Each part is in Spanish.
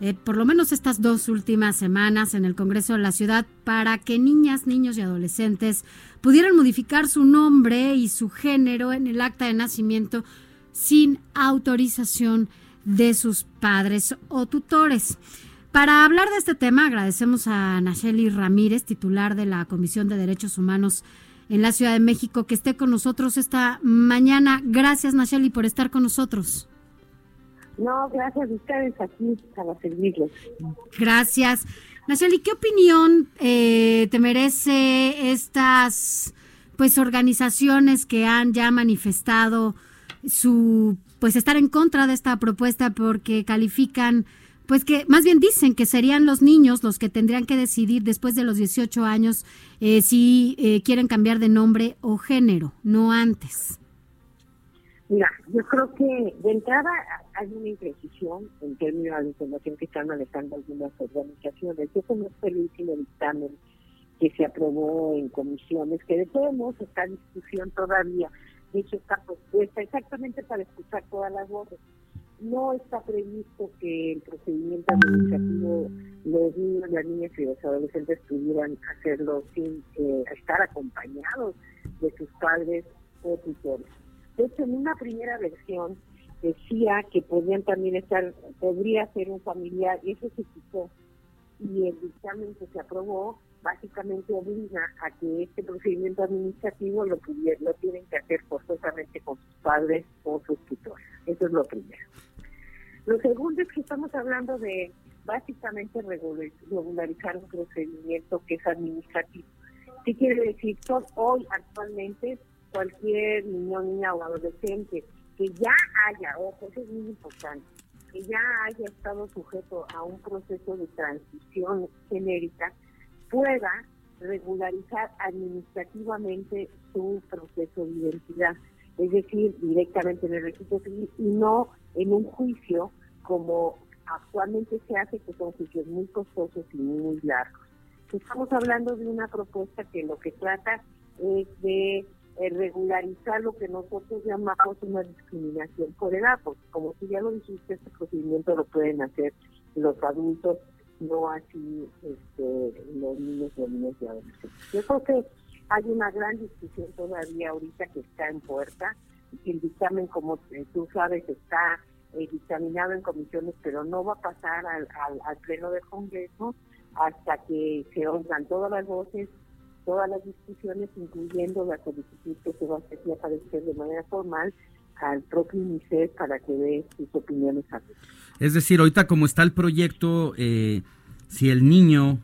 eh, por lo menos estas dos últimas semanas en el Congreso de la Ciudad para que niñas, niños y adolescentes pudieran modificar su nombre y su género en el acta de nacimiento sin autorización de sus padres o tutores. Para hablar de este tema, agradecemos a Nacheli Ramírez, titular de la Comisión de Derechos Humanos en la Ciudad de México, que esté con nosotros esta mañana. Gracias, Nacheli, por estar con nosotros. No, gracias a ustedes aquí para servirles. Gracias. Nacheli, ¿qué opinión eh, te merece estas pues organizaciones que han ya manifestado su pues estar en contra de esta propuesta porque califican pues que más bien dicen que serían los niños los que tendrían que decidir después de los 18 años eh, si eh, quieren cambiar de nombre o género, no antes. Mira, yo creo que de entrada hay una imprecisión en términos de la información que están manejando algunas organizaciones. No fue el último dictamen que se aprobó en comisiones, que de todos modos está en discusión todavía. De hecho, está propuesta exactamente para escuchar todas las voces. No está previsto que el procedimiento administrativo, los niños, las niñas y los adolescentes pudieran hacerlo sin eh, estar acompañados de sus padres o tutores. De hecho, en una primera versión decía que podían también estar, podría ser un familiar, y eso se quitó. Y el dictamen que se aprobó básicamente obliga a que este procedimiento administrativo lo, lo tienen que hacer forzosamente con sus padres o sus tutores. Eso es lo primero. Lo segundo es que estamos hablando de básicamente regularizar un procedimiento que es administrativo. ¿Qué quiere decir? Son hoy actualmente cualquier niño, niña o adolescente que ya haya, ojo, eso es muy importante, que ya haya estado sujeto a un proceso de transición genérica, pueda regularizar administrativamente su proceso de identidad, es decir, directamente en el registro civil y no en un juicio como actualmente se hace, que son juicios muy costosos y muy largos. Estamos hablando de una propuesta que lo que trata es de eh, regularizar lo que nosotros llamamos una discriminación por edad, porque como tú ya lo dijiste, este procedimiento lo pueden hacer los adultos, no así este, los niños y niñas y adolescentes. Yo creo que hay una gran discusión todavía ahorita que está en puerta, el dictamen, como tú sabes, está eh, dictaminado en comisiones, pero no va a pasar al, al, al Pleno del Congreso hasta que se oigan todas las voces todas las discusiones, incluyendo la solicitud que se va a hacer y aparecer de manera formal al propio UNICEF para que dé sus opiniones Es decir, ahorita como está el proyecto, eh, si el niño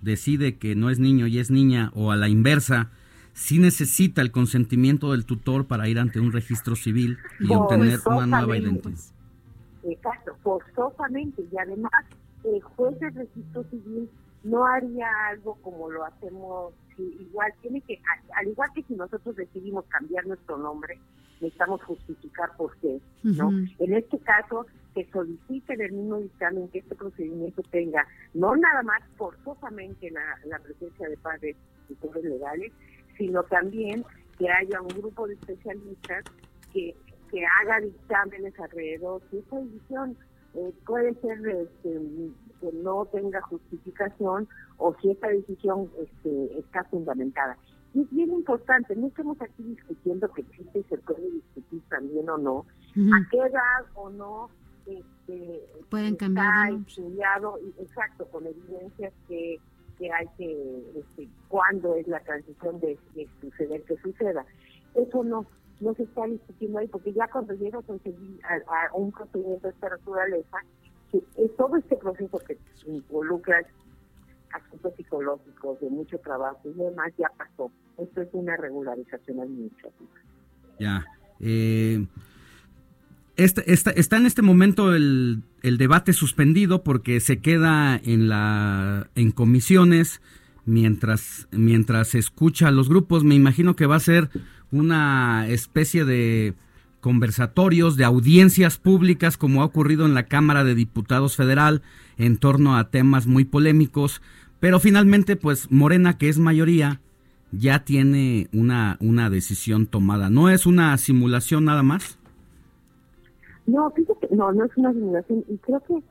decide que no es niño y es niña o a la inversa, sí necesita el consentimiento del tutor para ir ante un registro civil y obtener una nueva identidad. Exacto, forzosamente. Y además, el juez del registro civil no haría algo como lo hacemos igual tiene que, al igual que si nosotros decidimos cambiar nuestro nombre, necesitamos justificar por qué, ¿no? En este caso, se solicita en el mismo dictamen que este procedimiento tenga no nada más forzosamente la, la presencia de padres tutores legales, sino también que haya un grupo de especialistas que, que haga dictámenes alrededor de esa decisión eh, puede ser este, que no tenga justificación o si esta decisión este, está fundamentada. Y es bien importante, no estamos aquí discutiendo que existe y se puede discutir también o no, a qué edad o no este, pueden cambiar está estudiado, exacto, con evidencias que, que hay que, este, cuándo es la transición de, de suceder que suceda. Eso no, no se está discutiendo ahí, porque ya cuando llegas a, a, un procedimiento de esta naturaleza, todo este proceso que involucra asuntos psicológicos, de mucho trabajo y demás, ya pasó. Esto es una regularización administrativa. Ya. Eh, este, está en este momento el, el, debate suspendido porque se queda en, la, en comisiones mientras, mientras se escucha a los grupos. Me imagino que va a ser una especie de conversatorios, de audiencias públicas, como ha ocurrido en la Cámara de Diputados Federal, en torno a temas muy polémicos. Pero finalmente, pues Morena, que es mayoría, ya tiene una, una decisión tomada. ¿No es una simulación nada más? No, fíjate, no, no es una simulación y creo que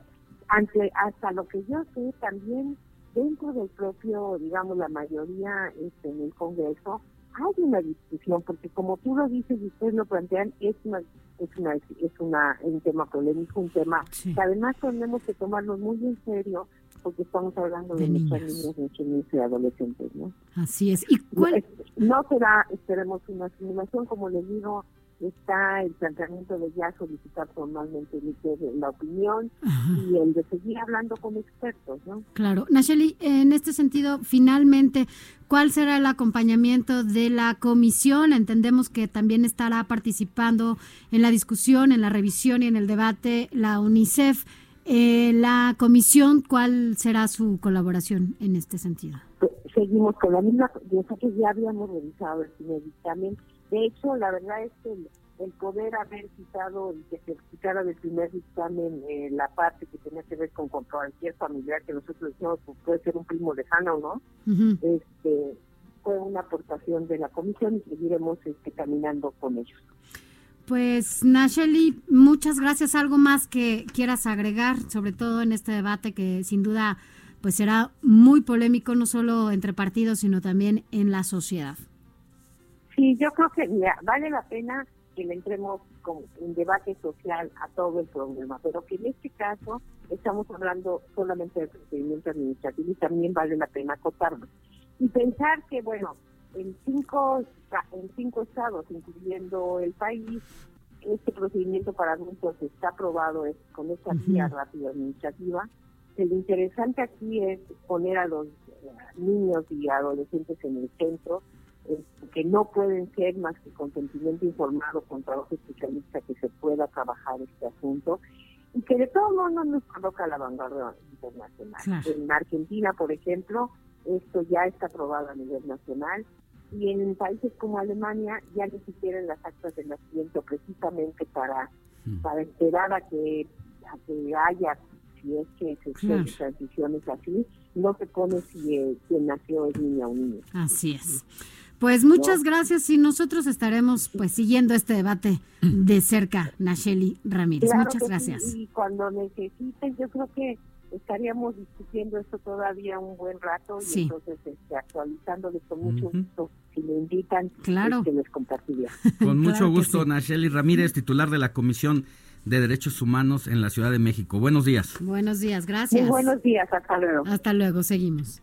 ante hasta lo que yo sé también dentro del propio, digamos, la mayoría este, en el Congreso hay una discusión porque como tú lo dices y ustedes lo plantean es una es una es una un tema polémico, un tema que además tenemos que tomarlo muy en serio porque estamos hablando de, niñas, nuestros niños y adolescentes, ¿no? Así es. ¿Y cuál? No será, esperemos, una simulación, como les digo, está el planteamiento de ya solicitar formalmente la opinión y el de seguir hablando con expertos, ¿no? Claro. Nacheli, en este sentido, finalmente, ¿cuál será el acompañamiento de la comisión? Entendemos que también estará participando en la discusión, en la revisión y en el debate la UNICEF. Eh, la comisión, ¿cuál será su colaboración en este sentido? Seguimos con la misma, yo sé que ya habíamos revisado el primer dictamen de hecho, la verdad es que el, poder haber citado y que se citara del primer dictamen eh, la parte que tenía que ver con, cualquier familiar que nosotros decíamos pues, puede ser un primo lejano, ¿no? este fue una aportación de la comisión y seguiremos este, caminando con ellos. Pues Nacheli, muchas gracias. ¿Algo más que quieras agregar, sobre todo en este debate que sin duda pues será muy polémico no solo entre partidos, sino también en la sociedad? Sí, yo creo que vale la pena que le entremos con un debate social a todo el problema, pero que en este caso estamos hablando solamente del procedimiento administrativo y también vale la pena acotarlo. Y pensar que, bueno, en cinco, en cinco estados, incluyendo el país, este procedimiento para adultos está aprobado con esta vía rápida administrativa. El interesante aquí es poner a los niños y adolescentes en el centro que no pueden ser más que consentimiento informado con trabajo especialista que se pueda trabajar este asunto y que de todos modos no nos coloca a la vanguardia internacional. En Argentina, por ejemplo, esto ya está aprobado a nivel nacional y en países como Alemania ya ni siquiera en las actas de nacimiento precisamente para mm. para esperar a que a que haya si es que se claro. transiciones así no se pone si eh, quien nació es niña o niño así es pues muchas gracias y nosotros estaremos pues siguiendo este debate de cerca, Nacheli Ramírez. muchas gracias. y cuando necesiten, yo creo que estaríamos discutiendo esto todavía un buen rato y entonces este, actualizándoles con mucho gusto. Si me invitan, claro. que este, les compartiría. Con mucho gusto, Nacheli Ramírez, titular de la Comisión de Derechos Humanos en la Ciudad de México. Buenos días. Buenos días, gracias. Muy buenos días, hasta luego. Hasta luego, seguimos.